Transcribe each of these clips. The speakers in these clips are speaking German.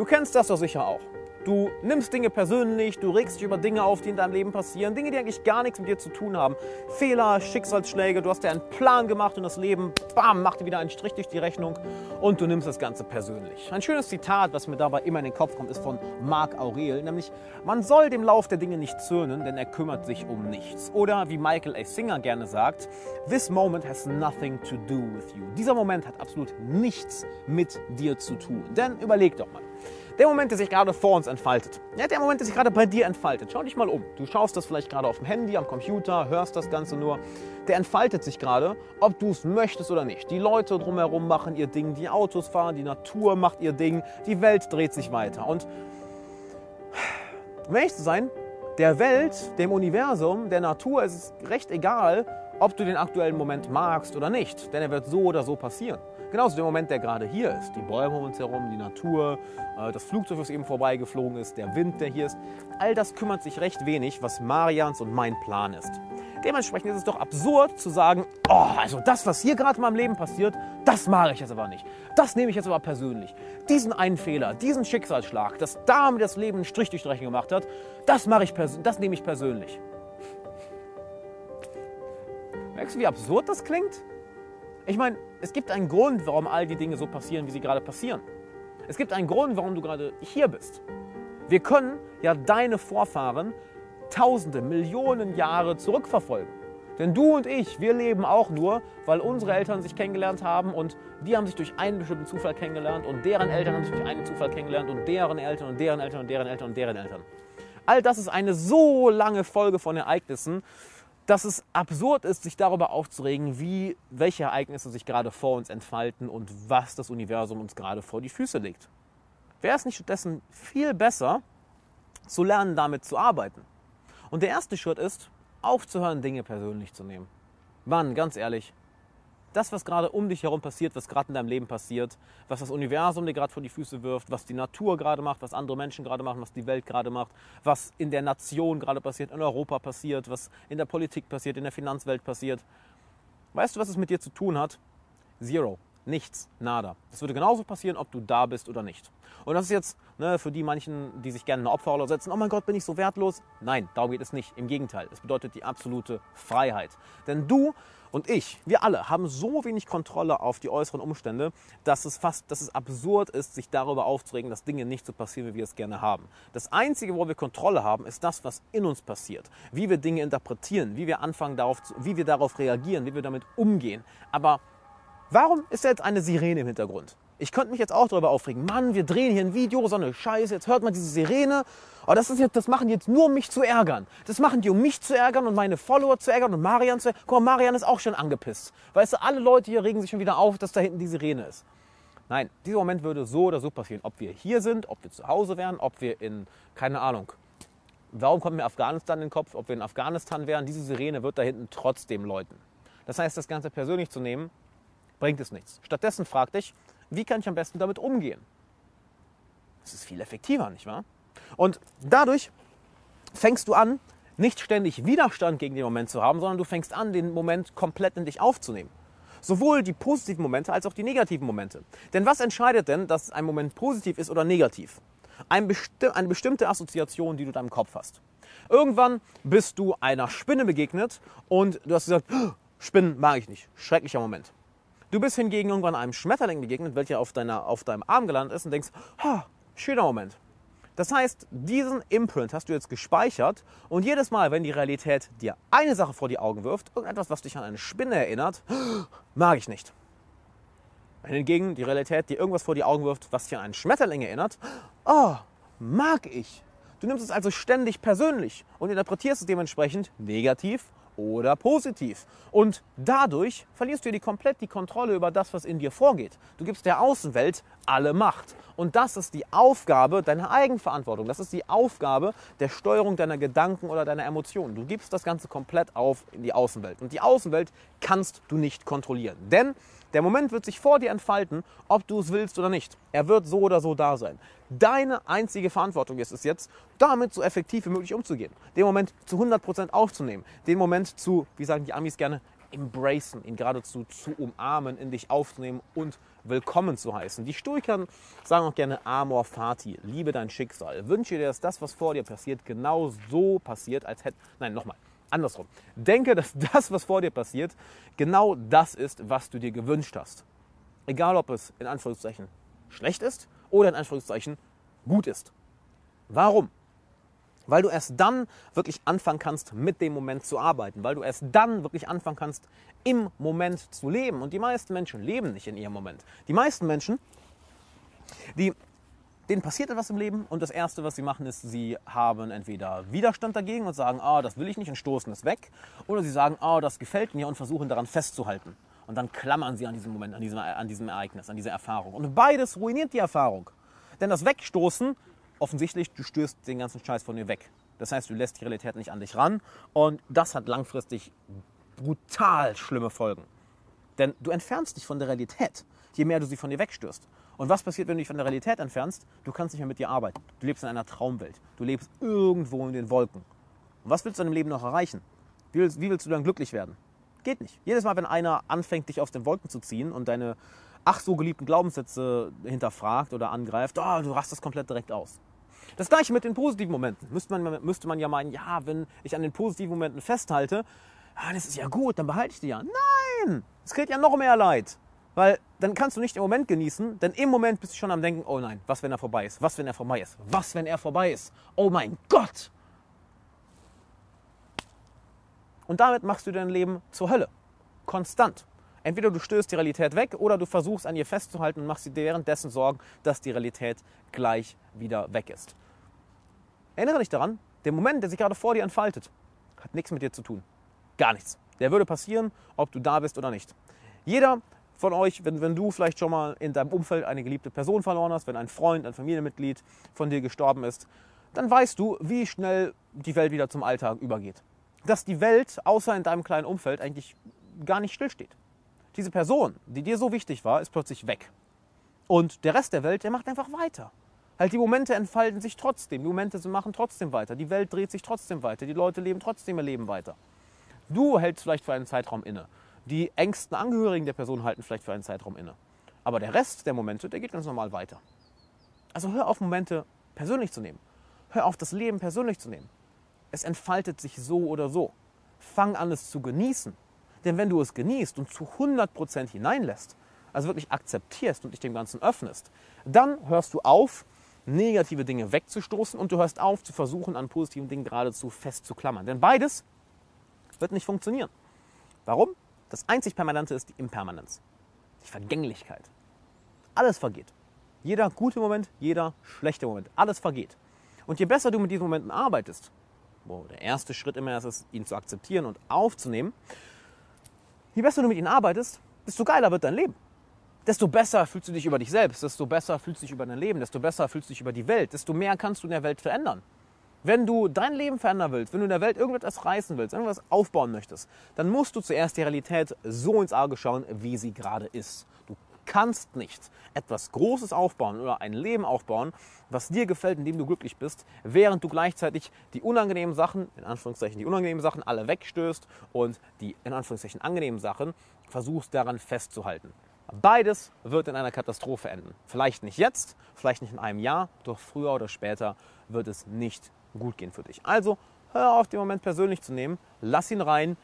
Du kennst das doch sicher auch. Du nimmst Dinge persönlich, du regst dich über Dinge auf, die in deinem Leben passieren, Dinge, die eigentlich gar nichts mit dir zu tun haben. Fehler, Schicksalsschläge, du hast dir einen Plan gemacht und das Leben, bam, macht dir wieder einen Strich durch die Rechnung und du nimmst das Ganze persönlich. Ein schönes Zitat, was mir dabei immer in den Kopf kommt, ist von Marc Aurel, nämlich, man soll dem Lauf der Dinge nicht zürnen, denn er kümmert sich um nichts. Oder wie Michael A. Singer gerne sagt, this moment has nothing to do with you. Dieser Moment hat absolut nichts mit dir zu tun. Denn überleg doch mal. Der Moment, der sich gerade vor uns entfaltet. Ja, der Moment, der sich gerade bei dir entfaltet. Schau dich mal um. Du schaust das vielleicht gerade auf dem Handy, am Computer, hörst das Ganze nur. Der entfaltet sich gerade, ob du es möchtest oder nicht. Die Leute drumherum machen ihr Ding, die Autos fahren, die Natur macht ihr Ding, die Welt dreht sich weiter. Und um ehrlich zu sein, der Welt, dem Universum, der Natur ist es recht egal, ob du den aktuellen Moment magst oder nicht. Denn er wird so oder so passieren. Genauso der Moment, der gerade hier ist. Die Bäume um uns herum, die Natur, äh, das Flugzeug, das eben vorbeigeflogen ist, der Wind, der hier ist. All das kümmert sich recht wenig, was Marians und mein Plan ist. Dementsprechend ist es doch absurd zu sagen, oh, also das, was hier gerade in meinem Leben passiert, das mache ich jetzt aber nicht. Das nehme ich jetzt aber persönlich. Diesen einen Fehler, diesen Schicksalsschlag, das damit das Leben einen Strich durch die Rechnung gemacht hat, das, mache ich das nehme ich persönlich. Merkst du, wie absurd das klingt? Ich meine, es gibt einen Grund, warum all die Dinge so passieren, wie sie gerade passieren. Es gibt einen Grund, warum du gerade hier bist. Wir können ja deine Vorfahren Tausende, Millionen Jahre zurückverfolgen. Denn du und ich, wir leben auch nur, weil unsere Eltern sich kennengelernt haben und die haben sich durch einen bestimmten Zufall kennengelernt und deren Eltern haben sich durch einen Zufall kennengelernt und deren Eltern und deren Eltern und deren Eltern und deren Eltern. All das ist eine so lange Folge von Ereignissen, dass es absurd ist, sich darüber aufzuregen, wie, welche Ereignisse sich gerade vor uns entfalten und was das Universum uns gerade vor die Füße legt. Wäre es nicht stattdessen viel besser, zu lernen, damit zu arbeiten? Und der erste Schritt ist, aufzuhören, Dinge persönlich zu nehmen. Mann, ganz ehrlich, das, was gerade um dich herum passiert, was gerade in deinem Leben passiert, was das Universum dir gerade vor die Füße wirft, was die Natur gerade macht, was andere Menschen gerade machen, was die Welt gerade macht, was in der Nation gerade passiert, in Europa passiert, was in der Politik passiert, in der Finanzwelt passiert. Weißt du, was es mit dir zu tun hat? Zero. Nichts, nada. Das würde genauso passieren, ob du da bist oder nicht. Und das ist jetzt ne, für die manchen, die sich gerne eine Opferrolle setzen, oh mein Gott, bin ich so wertlos? Nein, darum geht es nicht. Im Gegenteil, es bedeutet die absolute Freiheit. Denn du und ich, wir alle, haben so wenig Kontrolle auf die äußeren Umstände, dass es fast, dass es absurd ist, sich darüber aufzuregen, dass Dinge nicht so passieren, wie wir es gerne haben. Das Einzige, wo wir Kontrolle haben, ist das, was in uns passiert. Wie wir Dinge interpretieren, wie wir anfangen darauf, wie wir darauf reagieren, wie wir damit umgehen. Aber Warum ist da jetzt eine Sirene im Hintergrund? Ich könnte mich jetzt auch darüber aufregen. Mann, wir drehen hier ein Video, so eine Scheiße. Jetzt hört man diese Sirene. Aber das, ist jetzt, das machen die jetzt nur, um mich zu ärgern. Das machen die, um mich zu ärgern und meine Follower zu ärgern und Marian zu ärgern. Guck mal, Marian ist auch schon angepisst. Weißt du, alle Leute hier regen sich schon wieder auf, dass da hinten die Sirene ist. Nein, dieser Moment würde so oder so passieren. Ob wir hier sind, ob wir zu Hause wären, ob wir in, keine Ahnung, warum kommt mir Afghanistan in den Kopf, ob wir in Afghanistan wären, diese Sirene wird da hinten trotzdem läuten. Das heißt, das Ganze persönlich zu nehmen, bringt es nichts. Stattdessen frag dich, wie kann ich am besten damit umgehen? Das ist viel effektiver, nicht wahr? Und dadurch fängst du an, nicht ständig Widerstand gegen den Moment zu haben, sondern du fängst an, den Moment komplett in dich aufzunehmen. Sowohl die positiven Momente als auch die negativen Momente. Denn was entscheidet denn, dass ein Moment positiv ist oder negativ? Ein besti eine bestimmte Assoziation, die du in deinem Kopf hast. Irgendwann bist du einer Spinne begegnet und du hast gesagt, Spinnen mag ich nicht. Schrecklicher Moment. Du bist hingegen irgendwann einem Schmetterling begegnet, welcher auf, deiner, auf deinem Arm gelandet ist und denkst, ha, schöner Moment. Das heißt, diesen Imprint hast du jetzt gespeichert und jedes Mal, wenn die Realität dir eine Sache vor die Augen wirft, irgendetwas, was dich an eine Spinne erinnert, mag ich nicht. Wenn hingegen die Realität dir irgendwas vor die Augen wirft, was dich an einen Schmetterling erinnert, oh, mag ich. Du nimmst es also ständig persönlich und interpretierst es dementsprechend negativ oder positiv. Und dadurch verlierst du dir komplett die Kontrolle über das, was in dir vorgeht. Du gibst der Außenwelt alle Macht. Und das ist die Aufgabe deiner Eigenverantwortung. Das ist die Aufgabe der Steuerung deiner Gedanken oder deiner Emotionen. Du gibst das Ganze komplett auf in die Außenwelt. Und die Außenwelt kannst du nicht kontrollieren. Denn der Moment wird sich vor dir entfalten, ob du es willst oder nicht. Er wird so oder so da sein. Deine einzige Verantwortung ist es jetzt, damit so effektiv wie möglich umzugehen. Den Moment zu 100% aufzunehmen. Den Moment zu, wie sagen die Amis gerne, embracen, ihn geradezu zu umarmen, in dich aufzunehmen und willkommen zu heißen. Die Stoiker sagen auch gerne Amor Fati, liebe dein Schicksal. Wünsche dir, dass das, was vor dir passiert, genau so passiert, als hätte. Nein, nochmal. Andersrum. Denke, dass das, was vor dir passiert, genau das ist, was du dir gewünscht hast. Egal, ob es in Anführungszeichen schlecht ist oder in Anführungszeichen gut ist. Warum? Weil du erst dann wirklich anfangen kannst, mit dem Moment zu arbeiten. Weil du erst dann wirklich anfangen kannst, im Moment zu leben. Und die meisten Menschen leben nicht in ihrem Moment. Die meisten Menschen, die, denen passiert etwas im Leben und das Erste, was sie machen, ist, sie haben entweder Widerstand dagegen und sagen, ah, das will ich nicht und stoßen es weg. Oder sie sagen, ah, das gefällt mir und versuchen daran festzuhalten. Und dann klammern sie an diesem Moment, an diesem, an diesem Ereignis, an dieser Erfahrung. Und beides ruiniert die Erfahrung. Denn das Wegstoßen offensichtlich, du stößt den ganzen Scheiß von dir weg. Das heißt, du lässt die Realität nicht an dich ran und das hat langfristig brutal schlimme Folgen. Denn du entfernst dich von der Realität, je mehr du sie von dir wegstößt. Und was passiert, wenn du dich von der Realität entfernst? Du kannst nicht mehr mit dir arbeiten. Du lebst in einer Traumwelt. Du lebst irgendwo in den Wolken. Und was willst du in deinem Leben noch erreichen? Wie willst, wie willst du dann glücklich werden? Geht nicht. Jedes Mal, wenn einer anfängt, dich aus den Wolken zu ziehen und deine ach so geliebten Glaubenssätze hinterfragt oder angreift, oh, du rastest komplett direkt aus. Das gleiche mit den positiven Momenten. Müsste man, müsste man ja meinen, ja, wenn ich an den positiven Momenten festhalte, ah, das ist ja gut, dann behalte ich die ja. Nein, es kriegt ja noch mehr Leid. Weil dann kannst du nicht im Moment genießen, denn im Moment bist du schon am Denken, oh nein, was, wenn er vorbei ist? Was, wenn er vorbei ist? Was, wenn er vorbei ist? Oh mein Gott! Und damit machst du dein Leben zur Hölle. Konstant. Entweder du stößt die Realität weg oder du versuchst an ihr festzuhalten und machst dir währenddessen Sorgen, dass die Realität gleich wieder weg ist. Erinnere dich daran, der Moment, der sich gerade vor dir entfaltet, hat nichts mit dir zu tun. Gar nichts. Der würde passieren, ob du da bist oder nicht. Jeder von euch, wenn, wenn du vielleicht schon mal in deinem Umfeld eine geliebte Person verloren hast, wenn ein Freund, ein Familienmitglied von dir gestorben ist, dann weißt du, wie schnell die Welt wieder zum Alltag übergeht. Dass die Welt außer in deinem kleinen Umfeld eigentlich gar nicht stillsteht diese Person, die dir so wichtig war, ist plötzlich weg. Und der Rest der Welt, der macht einfach weiter. Halt die Momente entfalten sich trotzdem, die Momente machen trotzdem weiter, die Welt dreht sich trotzdem weiter, die Leute leben trotzdem ihr Leben weiter. Du hältst vielleicht für einen Zeitraum inne. Die engsten Angehörigen der Person halten vielleicht für einen Zeitraum inne. Aber der Rest der Momente, der geht ganz normal weiter. Also hör auf, Momente persönlich zu nehmen. Hör auf, das Leben persönlich zu nehmen. Es entfaltet sich so oder so. Fang an, es zu genießen. Denn wenn du es genießt und zu 100% hineinlässt, also wirklich akzeptierst und dich dem Ganzen öffnest, dann hörst du auf, negative Dinge wegzustoßen und du hörst auf zu versuchen, an positiven Dingen geradezu festzuklammern. Denn beides wird nicht funktionieren. Warum? Das einzig Permanente ist die Impermanenz, die Vergänglichkeit. Alles vergeht. Jeder gute Moment, jeder schlechte Moment, alles vergeht. Und je besser du mit diesen Momenten arbeitest, wo der erste Schritt immer ist, ist ihn zu akzeptieren und aufzunehmen, je besser du mit ihnen arbeitest, desto geiler wird dein Leben. Desto besser fühlst du dich über dich selbst, desto besser fühlst du dich über dein Leben, desto besser fühlst du dich über die Welt, desto mehr kannst du in der Welt verändern. Wenn du dein Leben verändern willst, wenn du in der Welt irgendetwas reißen willst, irgendwas aufbauen möchtest, dann musst du zuerst die Realität so ins Auge schauen, wie sie gerade ist. Du kannst nicht etwas Großes aufbauen oder ein Leben aufbauen, was dir gefällt, in dem du glücklich bist, während du gleichzeitig die unangenehmen Sachen, in Anführungszeichen die unangenehmen Sachen, alle wegstößt und die in Anführungszeichen angenehmen Sachen versuchst daran festzuhalten. Beides wird in einer Katastrophe enden. Vielleicht nicht jetzt, vielleicht nicht in einem Jahr, doch früher oder später wird es nicht gut gehen für dich. Also hör auf, den Moment persönlich zu nehmen, lass ihn rein,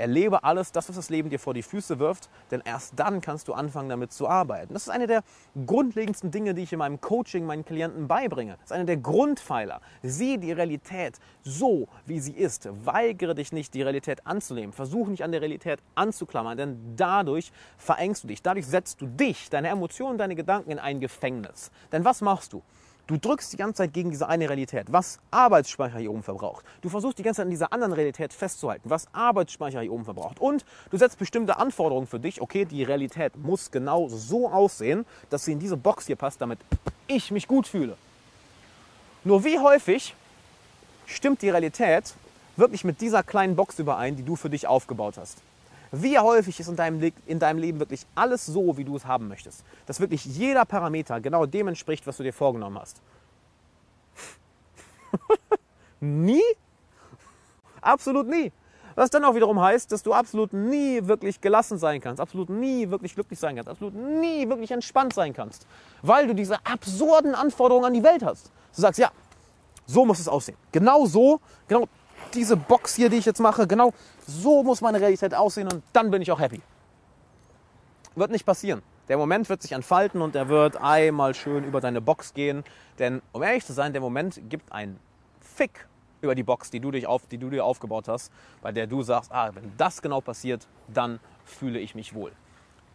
Erlebe alles, das, was das Leben dir vor die Füße wirft, denn erst dann kannst du anfangen, damit zu arbeiten. Das ist eine der grundlegendsten Dinge, die ich in meinem Coaching meinen Klienten beibringe. Das ist einer der Grundpfeiler. Sieh die Realität so, wie sie ist. Weigere dich nicht, die Realität anzunehmen. Versuch nicht an der Realität anzuklammern, denn dadurch verengst du dich. Dadurch setzt du dich, deine Emotionen, deine Gedanken in ein Gefängnis. Denn was machst du? Du drückst die ganze Zeit gegen diese eine Realität, was Arbeitsspeicher hier oben verbraucht. Du versuchst die ganze Zeit an dieser anderen Realität festzuhalten, was Arbeitsspeicher hier oben verbraucht. Und du setzt bestimmte Anforderungen für dich. Okay, die Realität muss genau so aussehen, dass sie in diese Box hier passt, damit ich mich gut fühle. Nur wie häufig stimmt die Realität wirklich mit dieser kleinen Box überein, die du für dich aufgebaut hast? Wie häufig ist in deinem, in deinem Leben wirklich alles so, wie du es haben möchtest? Dass wirklich jeder Parameter genau dem entspricht, was du dir vorgenommen hast? nie? Absolut nie. Was dann auch wiederum heißt, dass du absolut nie wirklich gelassen sein kannst, absolut nie wirklich glücklich sein kannst, absolut nie wirklich entspannt sein kannst, weil du diese absurden Anforderungen an die Welt hast. Du sagst, ja, so muss es aussehen. Genau so, genau diese Box hier, die ich jetzt mache, genau so muss meine Realität aussehen und dann bin ich auch happy. Wird nicht passieren. Der Moment wird sich entfalten und er wird einmal schön über deine Box gehen. Denn um ehrlich zu sein, der Moment gibt einen Fick über die Box, die du, dich auf, die du dir aufgebaut hast, bei der du sagst, ah, wenn das genau passiert, dann fühle ich mich wohl.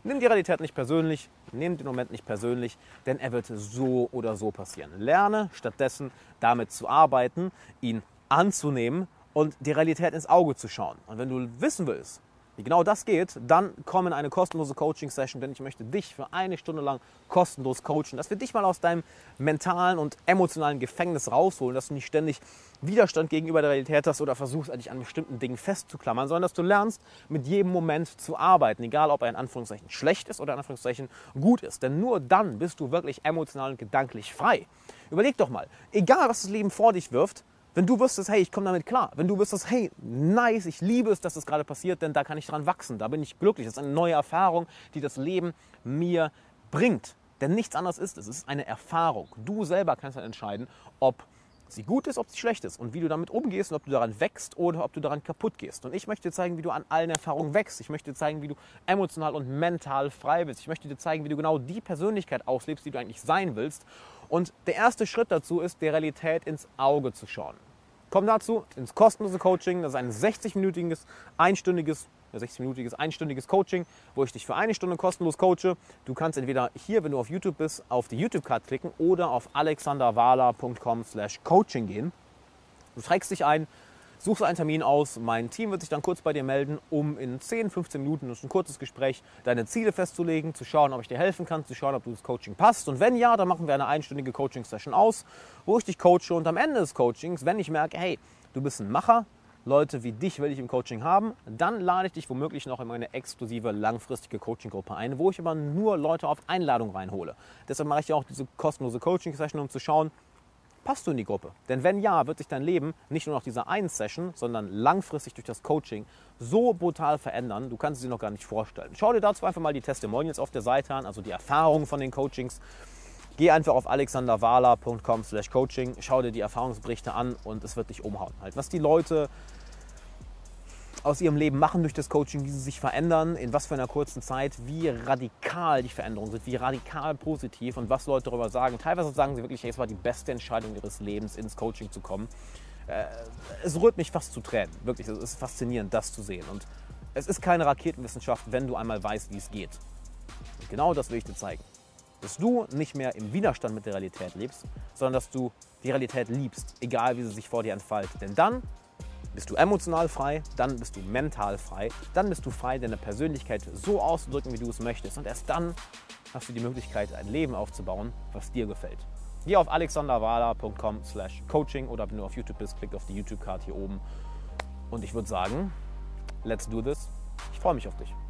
Nimm die Realität nicht persönlich, nimm den Moment nicht persönlich, denn er wird so oder so passieren. Lerne stattdessen damit zu arbeiten, ihn anzunehmen und die Realität ins Auge zu schauen. Und wenn du wissen willst, wie genau das geht, dann komm in eine kostenlose Coaching-Session, denn ich möchte dich für eine Stunde lang kostenlos coachen, dass wir dich mal aus deinem mentalen und emotionalen Gefängnis rausholen, dass du nicht ständig Widerstand gegenüber der Realität hast oder versuchst, dich an bestimmten Dingen festzuklammern, sondern dass du lernst, mit jedem Moment zu arbeiten, egal ob er in Anführungszeichen schlecht ist oder in Anführungszeichen gut ist. Denn nur dann bist du wirklich emotional und gedanklich frei. Überleg doch mal, egal was das Leben vor dich wirft, wenn du wüsstest, hey, ich komme damit klar. Wenn du wüsstest, hey, nice, ich liebe es, dass das gerade passiert, denn da kann ich dran wachsen. Da bin ich glücklich. Das ist eine neue Erfahrung, die das Leben mir bringt. Denn nichts anderes ist es. Es ist eine Erfahrung. Du selber kannst dann entscheiden, ob sie gut ist, ob sie schlecht ist und wie du damit umgehst und ob du daran wächst oder ob du daran kaputt gehst. Und ich möchte dir zeigen, wie du an allen Erfahrungen wächst. Ich möchte dir zeigen, wie du emotional und mental frei bist. Ich möchte dir zeigen, wie du genau die Persönlichkeit auslebst, die du eigentlich sein willst. Und der erste Schritt dazu ist, der Realität ins Auge zu schauen. Komm dazu ins kostenlose Coaching. Das ist ein 60-minütiges, einstündiges 60-minütiges, einstündiges Coaching, wo ich dich für eine Stunde kostenlos coache. Du kannst entweder hier, wenn du auf YouTube bist, auf die YouTube-Card klicken oder auf alexanderwala.com slash coaching gehen. Du trägst dich ein, suchst einen Termin aus. Mein Team wird sich dann kurz bei dir melden, um in 10, 15 Minuten, ist ein kurzes Gespräch, deine Ziele festzulegen, zu schauen, ob ich dir helfen kann, zu schauen, ob du das Coaching passt. Und wenn ja, dann machen wir eine einstündige Coaching-Session aus, wo ich dich coache und am Ende des Coachings, wenn ich merke, hey, du bist ein Macher, Leute wie dich will ich im Coaching haben, dann lade ich dich womöglich noch in meine exklusive langfristige Coaching-Gruppe ein, wo ich aber nur Leute auf Einladung reinhole. Deshalb mache ich ja auch diese kostenlose Coaching-Session, um zu schauen, passt du in die Gruppe? Denn wenn ja, wird sich dein Leben nicht nur nach dieser einen Session, sondern langfristig durch das Coaching so brutal verändern, du kannst es dir noch gar nicht vorstellen. Schau dir dazu einfach mal die Testimonials auf der Seite an, also die Erfahrungen von den Coachings. Geh einfach auf alexanderwala.com slash coaching, schau dir die Erfahrungsberichte an und es wird dich umhauen. Halt, was die Leute aus ihrem Leben machen durch das Coaching, wie sie sich verändern, in was für einer kurzen Zeit, wie radikal die Veränderungen sind, wie radikal positiv und was Leute darüber sagen. Teilweise sagen sie wirklich, es war die beste Entscheidung ihres Lebens, ins Coaching zu kommen. Äh, es rührt mich fast zu Tränen. Wirklich, es ist faszinierend, das zu sehen. Und es ist keine Raketenwissenschaft, wenn du einmal weißt, wie es geht. Und genau das will ich dir zeigen. Dass du nicht mehr im Widerstand mit der Realität lebst, sondern dass du die Realität liebst, egal wie sie sich vor dir entfaltet. Denn dann bist du emotional frei, dann bist du mental frei, dann bist du frei, deine Persönlichkeit so auszudrücken, wie du es möchtest. Und erst dann hast du die Möglichkeit, ein Leben aufzubauen, was dir gefällt. Geh auf alexanderwala.com slash coaching oder wenn du auf YouTube bist, klick auf die YouTube-Card hier oben. Und ich würde sagen, let's do this. Ich freue mich auf dich.